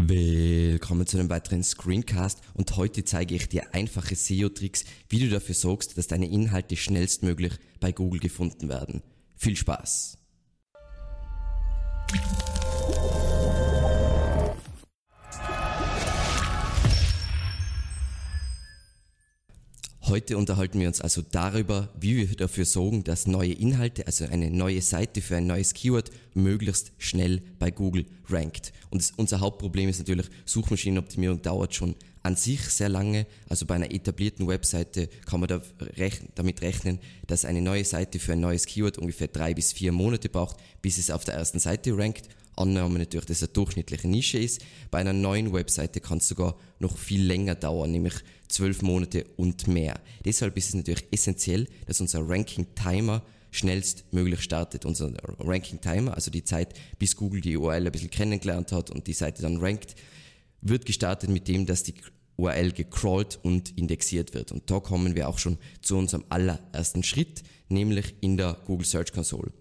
Willkommen zu einem weiteren Screencast und heute zeige ich dir einfache SEO-Tricks, wie du dafür sorgst, dass deine Inhalte schnellstmöglich bei Google gefunden werden. Viel Spaß! Heute unterhalten wir uns also darüber, wie wir dafür sorgen, dass neue Inhalte, also eine neue Seite für ein neues Keyword, möglichst schnell bei Google rankt. Und unser Hauptproblem ist natürlich, Suchmaschinenoptimierung dauert schon an sich sehr lange. Also bei einer etablierten Webseite kann man da rechnen, damit rechnen, dass eine neue Seite für ein neues Keyword ungefähr drei bis vier Monate braucht, bis es auf der ersten Seite rankt. Annahme natürlich, dass es eine durchschnittliche Nische ist. Bei einer neuen Webseite kann es sogar noch viel länger dauern, nämlich zwölf Monate und mehr. Deshalb ist es natürlich essentiell, dass unser Ranking-Timer schnellstmöglich startet. Unser Ranking-Timer, also die Zeit, bis Google die URL ein bisschen kennengelernt hat und die Seite dann rankt, wird gestartet mit dem, dass die URL gecrawlt und indexiert wird. Und da kommen wir auch schon zu unserem allerersten Schritt, nämlich in der Google Search Console.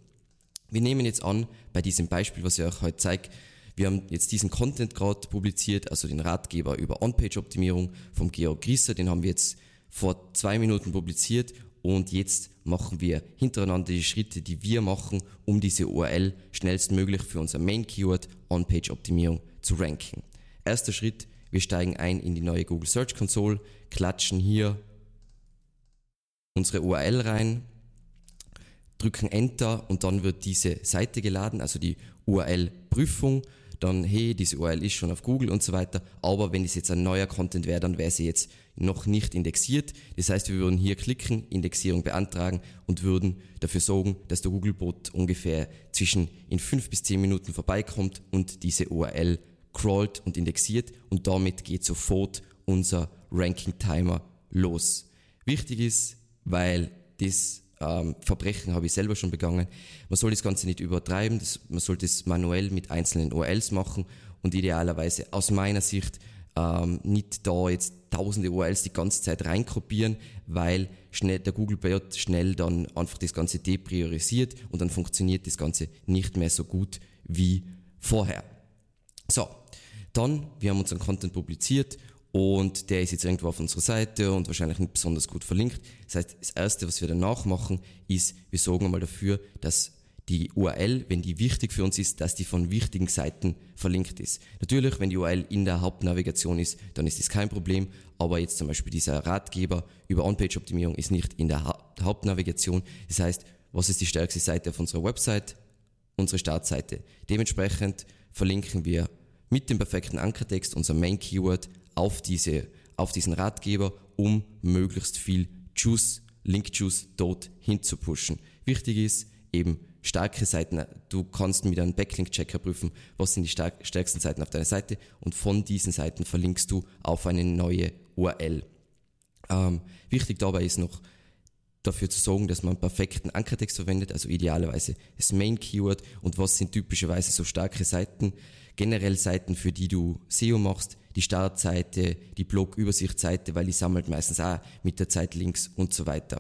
Wir nehmen jetzt an, bei diesem Beispiel, was ich euch heute zeige, wir haben jetzt diesen Content gerade publiziert, also den Ratgeber über On-Page-Optimierung vom Georg Grieser, den haben wir jetzt vor zwei Minuten publiziert und jetzt machen wir hintereinander die Schritte, die wir machen, um diese URL schnellstmöglich für unser Main-Keyword On-Page-Optimierung zu ranken. Erster Schritt, wir steigen ein in die neue Google Search Console, klatschen hier unsere URL rein, drücken Enter und dann wird diese Seite geladen, also die URL-Prüfung. Dann, hey, diese URL ist schon auf Google und so weiter. Aber wenn es jetzt ein neuer Content wäre, dann wäre sie jetzt noch nicht indexiert. Das heißt, wir würden hier klicken, Indexierung beantragen und würden dafür sorgen, dass der Googlebot ungefähr zwischen in fünf bis zehn Minuten vorbeikommt und diese URL crawlt und indexiert und damit geht sofort unser Ranking-Timer los. Wichtig ist, weil das ähm, Verbrechen habe ich selber schon begangen. Man soll das Ganze nicht übertreiben, das, man sollte es manuell mit einzelnen URLs machen und idealerweise aus meiner Sicht ähm, nicht da jetzt tausende URLs die ganze Zeit reinkopieren, weil schnell, der Google Bot schnell dann einfach das Ganze depriorisiert und dann funktioniert das Ganze nicht mehr so gut wie vorher. So, dann, wir haben unseren Content publiziert und der ist jetzt irgendwo auf unserer Seite und wahrscheinlich nicht besonders gut verlinkt. Das heißt, das Erste, was wir danach machen, ist, wir sorgen mal dafür, dass die URL, wenn die wichtig für uns ist, dass die von wichtigen Seiten verlinkt ist. Natürlich, wenn die URL in der Hauptnavigation ist, dann ist das kein Problem, aber jetzt zum Beispiel dieser Ratgeber über On-Page-Optimierung ist nicht in der ha Hauptnavigation. Das heißt, was ist die stärkste Seite auf unserer Website? Unsere Startseite. Dementsprechend verlinken wir mit dem perfekten Ankertext unser Main Keyword auf, diese, auf diesen Ratgeber, um möglichst viel Juice, Link Juice dort hinzupushen. Wichtig ist eben starke Seiten. Du kannst mit einem Backlink-Checker prüfen, was sind die stärksten Seiten auf deiner Seite und von diesen Seiten verlinkst du auf eine neue URL. Ähm, wichtig dabei ist noch, dafür zu sorgen, dass man perfekten Ankertext verwendet, also idealerweise das Main Keyword und was sind typischerweise so starke Seiten, generell Seiten, für die du SEO machst, die Startseite, die Blog-Übersichtsseite, weil die sammelt meistens auch mit der Zeit Links und so weiter.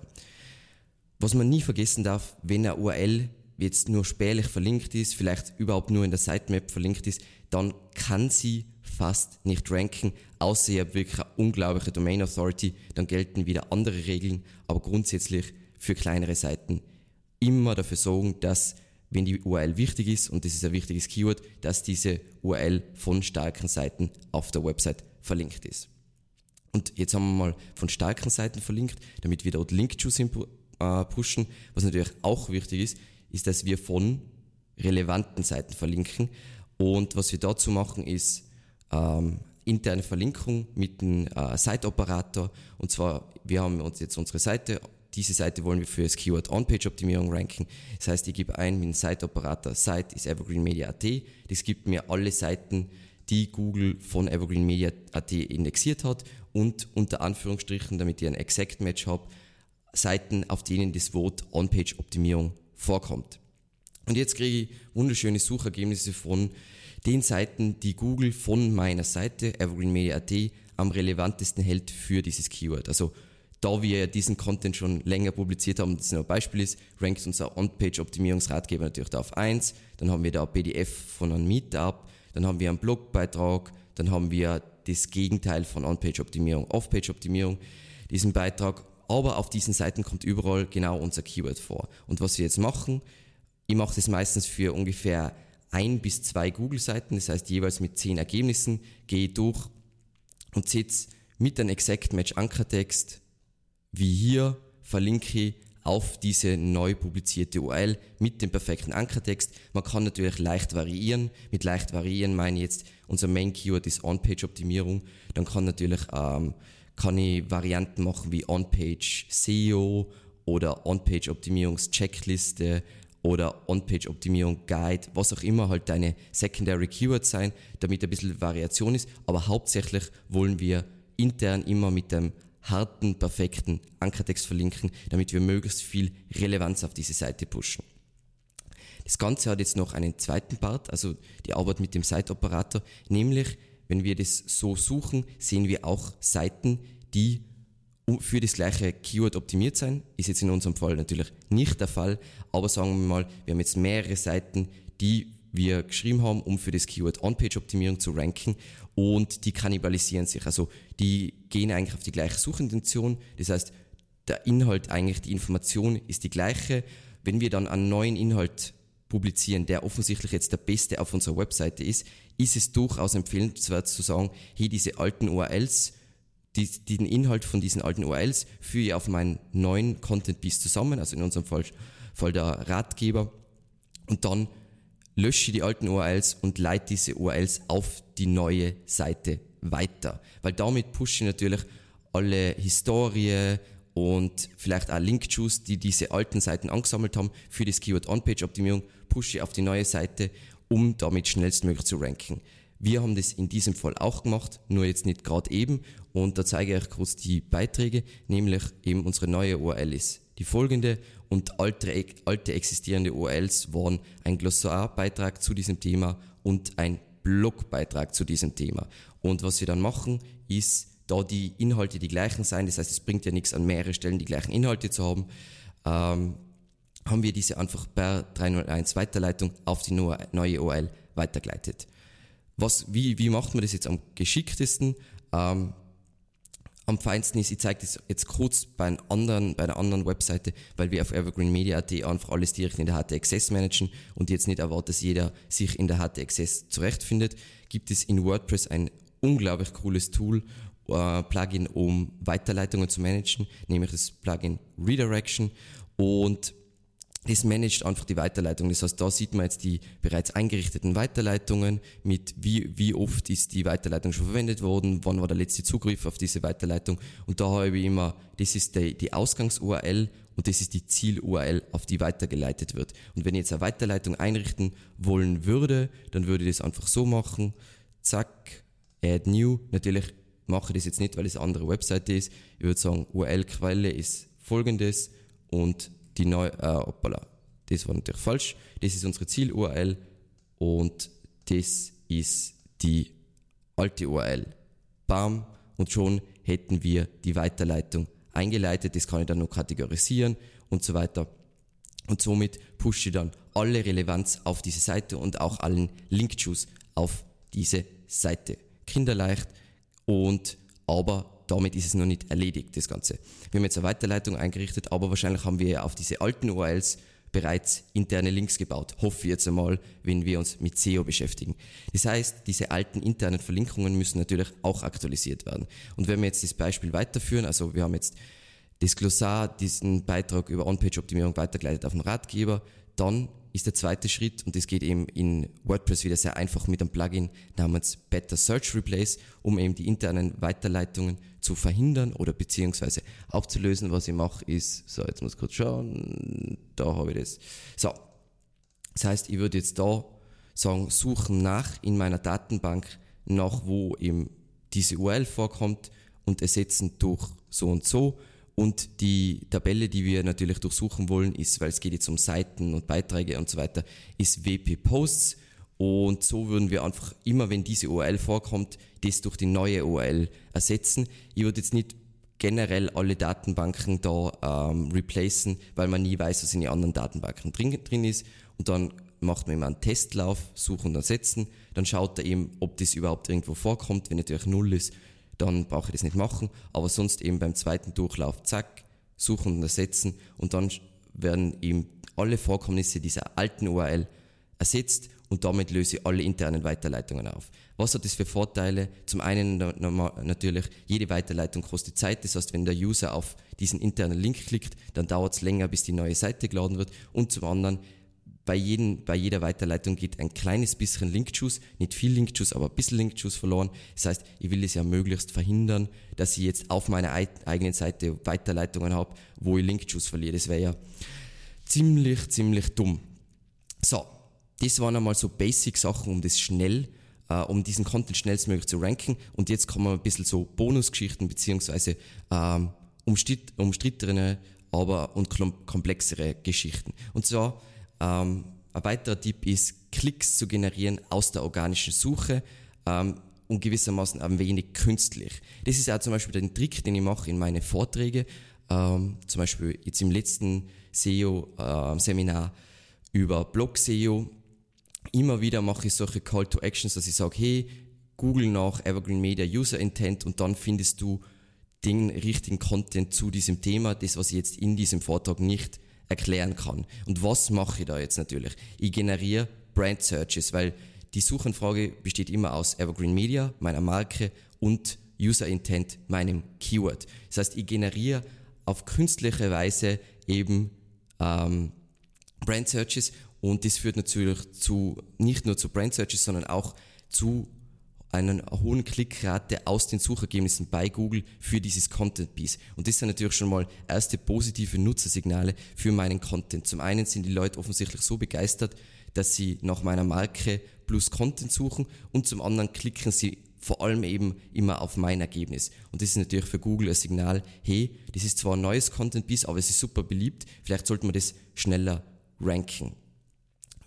Was man nie vergessen darf, wenn eine URL jetzt nur spärlich verlinkt ist, vielleicht überhaupt nur in der Sitemap verlinkt ist, dann kann sie fast nicht ranken, außer ihr habt wirklich eine unglaubliche Domain Authority, dann gelten wieder andere Regeln, aber grundsätzlich für kleinere Seiten immer dafür sorgen, dass wenn die URL wichtig ist, und das ist ein wichtiges Keyword, dass diese URL von starken Seiten auf der Website verlinkt ist. Und jetzt haben wir mal von starken Seiten verlinkt, damit wir dort Link-Juice äh, pushen. Was natürlich auch wichtig ist, ist, dass wir von relevanten Seiten verlinken. Und was wir dazu machen, ist ähm, interne Verlinkung mit einem äh, Site-Operator. Und zwar, wir haben uns jetzt unsere Seite diese Seite wollen wir für das Keyword On-Page-Optimierung ranken. Das heißt, ich gebe ein mit dem Site-Operator Site ist evergreenmedia.at. Das gibt mir alle Seiten, die Google von evergreenmedia.at indexiert hat und unter Anführungsstrichen, damit ich ein Exact Match habe, Seiten, auf denen das Wort On-Page-Optimierung vorkommt. Und jetzt kriege ich wunderschöne Suchergebnisse von den Seiten, die Google von meiner Seite evergreenmedia.at am relevantesten hält für dieses Keyword. Also da wir diesen Content schon länger publiziert haben, das nur ein Beispiel ist, rankt unser On-Page-Optimierungsratgeber natürlich da auf 1. Dann haben wir da ein PDF von einem Meetup. Dann haben wir einen Blogbeitrag dann haben wir das Gegenteil von On-Page-Optimierung, Off-Page-Optimierung, diesen Beitrag. Aber auf diesen Seiten kommt überall genau unser Keyword vor. Und was wir jetzt machen, ich mache das meistens für ungefähr ein bis zwei Google-Seiten, das heißt jeweils mit zehn Ergebnissen, gehe durch und setze mit einem Exact Match Ankertext, wie hier, verlinke ich auf diese neu publizierte URL mit dem perfekten Ankertext. Man kann natürlich leicht variieren. Mit leicht variieren meine ich jetzt, unser Main Keyword ist On-Page-Optimierung. Dann kann natürlich, ähm, kann ich Varianten machen wie On-Page SEO oder On-Page-Optimierungs-Checkliste oder On-Page-Optimierung Guide, was auch immer halt deine Secondary Keywords sein, damit ein bisschen Variation ist. Aber hauptsächlich wollen wir intern immer mit dem harten, perfekten Ankertext verlinken, damit wir möglichst viel Relevanz auf diese Seite pushen. Das Ganze hat jetzt noch einen zweiten Part, also die Arbeit mit dem Site-Operator, nämlich wenn wir das so suchen, sehen wir auch Seiten, die für das gleiche Keyword optimiert sein. Ist jetzt in unserem Fall natürlich nicht der Fall, aber sagen wir mal, wir haben jetzt mehrere Seiten, die wir geschrieben haben, um für das Keyword On-Page-Optimierung zu ranken und die kannibalisieren sich. Also die gehen eigentlich auf die gleiche Suchintention. Das heißt, der Inhalt eigentlich, die Information ist die gleiche. Wenn wir dann einen neuen Inhalt publizieren, der offensichtlich jetzt der beste auf unserer Webseite ist, ist es durchaus empfehlenswert zu sagen, hey, diese alten URLs, die, den Inhalt von diesen alten URLs führe ich auf meinen neuen Content Piece zusammen, also in unserem Fall, Fall der Ratgeber, und dann lösche die alten URLs und leite diese URLs auf die neue Seite weiter. Weil damit pushe ich natürlich alle Historie und vielleicht auch Link-Juice, die diese alten Seiten angesammelt haben für das Keyword On-Page-Optimierung, pushe ich auf die neue Seite, um damit schnellstmöglich zu ranken. Wir haben das in diesem Fall auch gemacht, nur jetzt nicht gerade eben. Und da zeige ich euch kurz die Beiträge, nämlich eben unsere neue URL ist die folgende und alte, alte existierende URLs waren ein Glossarbeitrag zu diesem Thema und ein Blogbeitrag zu diesem Thema. Und was wir dann machen, ist, da die Inhalte die gleichen sein, das heißt, es bringt ja nichts an mehrere Stellen die gleichen Inhalte zu haben, ähm, haben wir diese einfach per 301 Weiterleitung auf die neue URL weitergeleitet. Was, wie, wie macht man das jetzt am geschicktesten? Ähm, am feinsten ist, ich zeige das jetzt kurz bei, einem anderen, bei einer anderen Webseite, weil wir auf evergreenmedia.at einfach alles direkt in der HT managen und jetzt nicht erwartet, dass jeder sich in der HT zurechtfindet, gibt es in WordPress ein unglaublich cooles Tool, äh, Plugin, um Weiterleitungen zu managen, nämlich das Plugin Redirection und das managt einfach die Weiterleitung. Das heißt, da sieht man jetzt die bereits eingerichteten Weiterleitungen mit wie, wie oft ist die Weiterleitung schon verwendet worden, wann war der letzte Zugriff auf diese Weiterleitung. Und da habe ich immer, das ist die, die Ausgangs-URL und das ist die Ziel-URL, auf die weitergeleitet wird. Und wenn ich jetzt eine Weiterleitung einrichten wollen würde, dann würde ich das einfach so machen. Zack, add new. Natürlich mache ich das jetzt nicht, weil es eine andere Webseite ist. Ich würde sagen, URL-Quelle ist folgendes und die neue, äh, hoppala, das war natürlich falsch. Das ist unsere Ziel-URL und das ist die alte URL. Bam, und schon hätten wir die Weiterleitung eingeleitet. Das kann ich dann noch kategorisieren und so weiter. Und somit pushe ich dann alle Relevanz auf diese Seite und auch allen Link-Juice auf diese Seite. Kinderleicht und aber damit ist es noch nicht erledigt, das Ganze. Wir haben jetzt eine Weiterleitung eingerichtet, aber wahrscheinlich haben wir auf diese alten URLs bereits interne Links gebaut. Hoffe ich jetzt einmal, wenn wir uns mit SEO beschäftigen. Das heißt, diese alten internen Verlinkungen müssen natürlich auch aktualisiert werden. Und wenn wir jetzt das Beispiel weiterführen, also wir haben jetzt das Glossar, diesen Beitrag über On-Page-Optimierung weitergeleitet auf den Ratgeber, dann ist der zweite Schritt und das geht eben in WordPress wieder sehr einfach mit einem Plugin namens Better Search Replace, um eben die internen Weiterleitungen zu verhindern oder beziehungsweise aufzulösen. Was ich mache ist, so jetzt muss ich kurz schauen, da habe ich das. So, das heißt, ich würde jetzt da sagen, suchen nach in meiner Datenbank nach, wo eben diese URL vorkommt und ersetzen durch so und so und die Tabelle, die wir natürlich durchsuchen wollen, ist, weil es geht jetzt um Seiten und Beiträge und so weiter, ist WP Posts. Und so würden wir einfach immer, wenn diese URL vorkommt, das durch die neue URL ersetzen. Ich würde jetzt nicht generell alle Datenbanken da ähm, replacen, weil man nie weiß, was in den anderen Datenbanken drin, drin ist. Und dann macht man immer einen Testlauf, suchen und ersetzen. Dann schaut er eben, ob das überhaupt irgendwo vorkommt. Wenn natürlich null ist, dann brauche ich das nicht machen. Aber sonst eben beim zweiten Durchlauf, zack, suchen und ersetzen. Und dann werden eben alle Vorkommnisse dieser alten URL ersetzt und damit löse ich alle internen Weiterleitungen auf. Was hat das für Vorteile? Zum einen natürlich, jede Weiterleitung kostet Zeit. Das heißt, wenn der User auf diesen internen Link klickt, dann dauert es länger, bis die neue Seite geladen wird. Und zum anderen, bei, jedem, bei jeder Weiterleitung geht ein kleines bisschen Link-Juice, nicht viel Link-Juice, aber ein bisschen Link-Juice verloren. Das heißt, ich will es ja möglichst verhindern, dass ich jetzt auf meiner eigenen Seite Weiterleitungen habe, wo ich Link-Juice verliere. Das wäre ja ziemlich, ziemlich dumm. So, das waren einmal so Basic-Sachen, um das schnell, äh, um diesen Content schnellstmöglich zu ranken. Und jetzt kommen ein bisschen so Bonusgeschichten beziehungsweise ähm, umstrittene, aber und komplexere Geschichten. Und zwar ähm, ein weiterer Tipp ist, Klicks zu generieren aus der organischen Suche ähm, und gewissermaßen ein wenig künstlich. Das ist auch zum Beispiel der Trick, den ich mache in meine Vorträge. Ähm, zum Beispiel jetzt im letzten SEO-Seminar äh, über Blog-SEO. Immer wieder mache ich solche Call to Actions, dass ich sage, hey, Google nach Evergreen Media User Intent und dann findest du den richtigen Content zu diesem Thema, das was ich jetzt in diesem Vortrag nicht erklären kann. Und was mache ich da jetzt natürlich? Ich generiere Brand Searches, weil die Suchanfrage besteht immer aus Evergreen Media, meiner Marke und User Intent, meinem Keyword. Das heißt, ich generiere auf künstliche Weise eben ähm, Brand Searches und das führt natürlich zu nicht nur zu Brand Searches, sondern auch zu einer hohen Klickrate aus den Suchergebnissen bei Google für dieses Content Piece. Und das sind natürlich schon mal erste positive Nutzersignale für meinen Content. Zum einen sind die Leute offensichtlich so begeistert, dass sie nach meiner Marke plus Content suchen und zum anderen klicken sie vor allem eben immer auf mein Ergebnis. Und das ist natürlich für Google ein Signal, hey, das ist zwar ein neues Content Piece, aber es ist super beliebt, vielleicht sollte man das schneller ranken.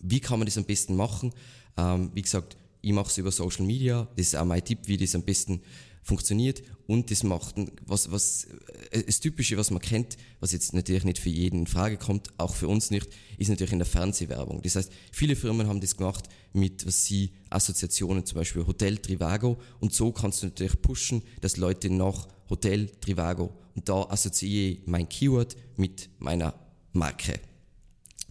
Wie kann man das am besten machen? Ähm, wie gesagt, ich mache es über Social Media, das ist auch mein Tipp, wie das am besten funktioniert und das macht, was, was, äh, das Typische, was man kennt, was jetzt natürlich nicht für jeden in Frage kommt, auch für uns nicht, ist natürlich in der Fernsehwerbung. Das heißt, viele Firmen haben das gemacht mit, was sie, Assoziationen, zum Beispiel Hotel Trivago und so kannst du natürlich pushen, dass Leute nach Hotel Trivago und da assoziiere ich mein Keyword mit meiner Marke.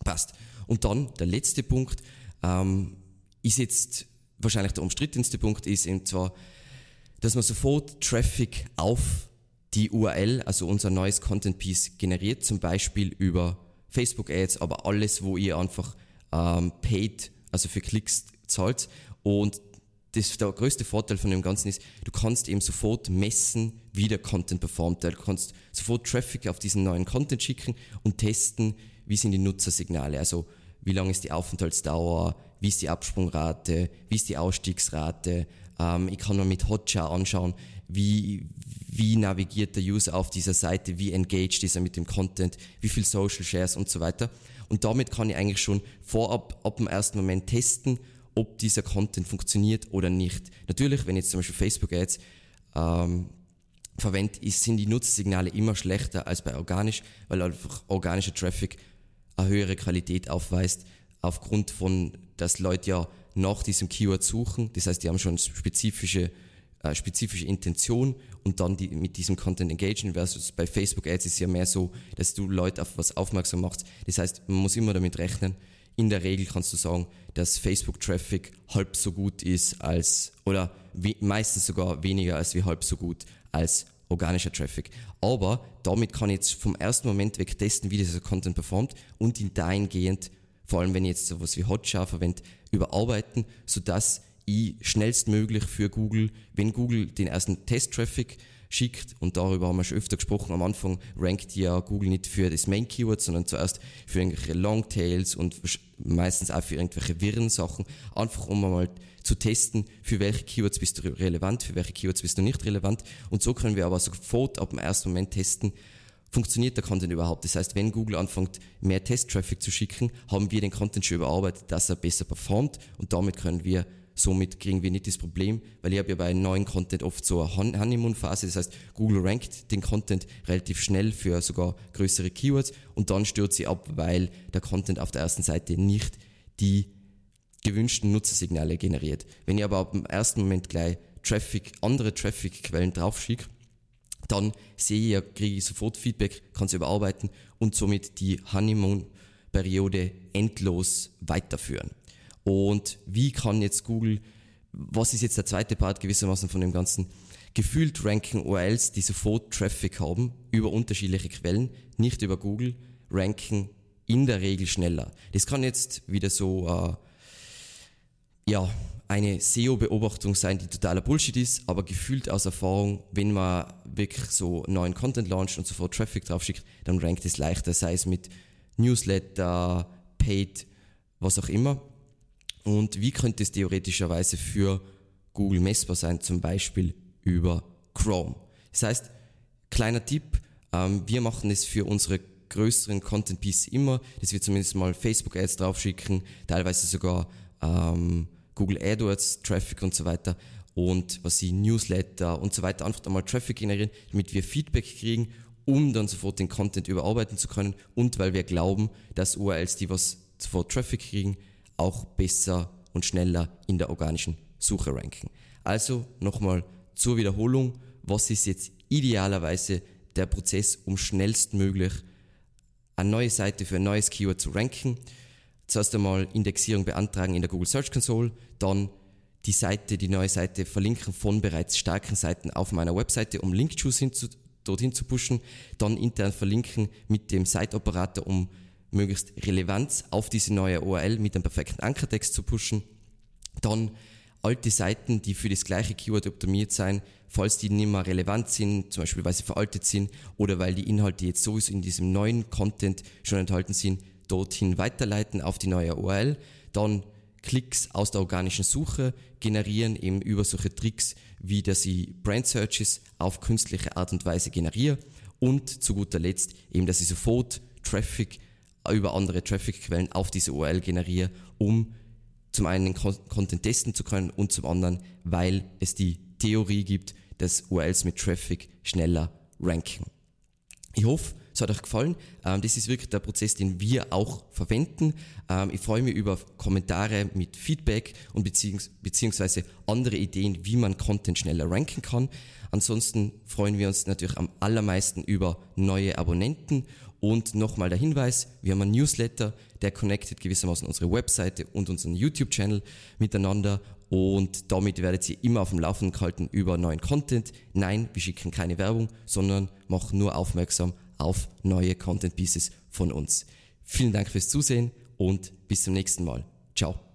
Passt. Und dann der letzte Punkt ähm, ist jetzt wahrscheinlich der umstrittenste Punkt ist, und zwar, dass man sofort Traffic auf die URL, also unser neues Content Piece generiert, zum Beispiel über Facebook Ads, aber alles, wo ihr einfach ähm, paid, also für Klicks zahlt. Und das, der größte Vorteil von dem Ganzen ist, du kannst eben sofort messen, wie der Content performt. Du kannst sofort Traffic auf diesen neuen Content schicken und testen, wie sind die Nutzersignale. Also wie lang ist die Aufenthaltsdauer, wie ist die Absprungrate, wie ist die Ausstiegsrate. Ähm, ich kann mir mit Hotjar anschauen, wie, wie navigiert der User auf dieser Seite, wie engaged ist er mit dem Content, wie viel Social Shares und so weiter. Und damit kann ich eigentlich schon vorab, ab dem ersten Moment testen, ob dieser Content funktioniert oder nicht. Natürlich, wenn ich jetzt zum Beispiel Facebook Ads ähm, verwende, sind die Nutzersignale immer schlechter als bei organisch, weil einfach organischer Traffic eine höhere Qualität aufweist, aufgrund von, dass Leute ja nach diesem Keyword suchen. Das heißt, die haben schon spezifische, äh, spezifische Intention und dann die, mit diesem Content engagen versus bei Facebook Ads ist es ja mehr so, dass du Leute auf was aufmerksam machst. Das heißt, man muss immer damit rechnen. In der Regel kannst du sagen, dass Facebook Traffic halb so gut ist als, oder meistens sogar weniger als wie halb so gut als organischer Traffic. Aber damit kann ich jetzt vom ersten Moment weg testen, wie dieser Content performt und ihn dahingehend, vor allem wenn ich jetzt sowas wie Hotjar verwende, überarbeiten, sodass ich schnellstmöglich für Google, wenn Google den ersten Test-Traffic schickt, und darüber haben wir schon öfter gesprochen, am Anfang rankt ja Google nicht für das Main-Keyword, sondern zuerst für irgendwelche Longtails und meistens auch für irgendwelche wirren Sachen, einfach um mal zu testen, für welche Keywords bist du relevant, für welche Keywords bist du nicht relevant. Und so können wir aber sofort ab dem ersten Moment testen, funktioniert der Content überhaupt? Das heißt, wenn Google anfängt, mehr Test-Traffic zu schicken, haben wir den Content schon überarbeitet, dass er besser performt und damit können wir Somit kriegen wir nicht das Problem, weil ich habe ja bei neuen Content oft so eine Honeymoon-Phase. Das heißt, Google rankt den Content relativ schnell für sogar größere Keywords und dann stürzt sie ab, weil der Content auf der ersten Seite nicht die gewünschten Nutzersignale generiert. Wenn ich aber ab dem ersten Moment gleich Traffic, andere Traffic-Quellen draufschicke, dann sehe ich kriege ich sofort Feedback, kann es überarbeiten und somit die Honeymoon-Periode endlos weiterführen. Und wie kann jetzt Google, was ist jetzt der zweite Part gewissermaßen von dem Ganzen? Gefühlt ranken URLs, die sofort Traffic haben, über unterschiedliche Quellen, nicht über Google, ranken in der Regel schneller. Das kann jetzt wieder so, äh, ja, eine SEO-Beobachtung sein, die totaler Bullshit ist, aber gefühlt aus Erfahrung, wenn man wirklich so neuen Content launcht und sofort Traffic draufschickt, dann rankt es leichter, sei es mit Newsletter, Paid, was auch immer. Und wie könnte es theoretischerweise für Google messbar sein, zum Beispiel über Chrome? Das heißt, kleiner Tipp, ähm, wir machen es für unsere größeren Content Pieces immer, dass wir zumindest mal Facebook Ads draufschicken, teilweise sogar ähm, Google AdWords, Traffic und so weiter und was sie Newsletter und so weiter einfach einmal Traffic generieren, damit wir Feedback kriegen, um dann sofort den Content überarbeiten zu können und weil wir glauben, dass URLs, die was sofort Traffic kriegen, auch besser und schneller in der organischen Suche ranken. Also nochmal zur Wiederholung, was ist jetzt idealerweise der Prozess, um schnellstmöglich eine neue Seite für ein neues Keyword zu ranken? Zuerst einmal Indexierung beantragen in der Google Search Console, dann die Seite, die neue Seite verlinken von bereits starken Seiten auf meiner Webseite, um Link-Juice hinzu, dorthin zu pushen, dann intern verlinken mit dem Site-Operator, um möglichst Relevanz auf diese neue URL mit einem perfekten Ankertext zu pushen, dann alte Seiten, die für das gleiche Keyword optimiert sein, falls die nicht mehr relevant sind, zum Beispiel weil sie veraltet sind oder weil die Inhalte jetzt sowieso in diesem neuen Content schon enthalten sind, dorthin weiterleiten auf die neue URL, dann Klicks aus der organischen Suche generieren, eben über solche Tricks, wie dass ich Brand Searches auf künstliche Art und Weise generiere und zu guter Letzt eben, dass ich sofort Traffic über andere Traffic-Quellen auf diese URL generiere, um zum einen Content testen zu können und zum anderen, weil es die Theorie gibt, dass URLs mit Traffic schneller ranken. Ich hoffe, es hat euch gefallen. Ähm, das ist wirklich der Prozess, den wir auch verwenden. Ähm, ich freue mich über Kommentare mit Feedback und beziehungs beziehungsweise andere Ideen, wie man Content schneller ranken kann. Ansonsten freuen wir uns natürlich am allermeisten über neue Abonnenten und nochmal der Hinweis, wir haben einen Newsletter, der connectet gewissermaßen unsere Webseite und unseren YouTube-Channel miteinander und damit werdet ihr immer auf dem Laufenden gehalten über neuen Content. Nein, wir schicken keine Werbung, sondern machen nur aufmerksam auf neue Content Pieces von uns. Vielen Dank fürs Zusehen und bis zum nächsten Mal. Ciao.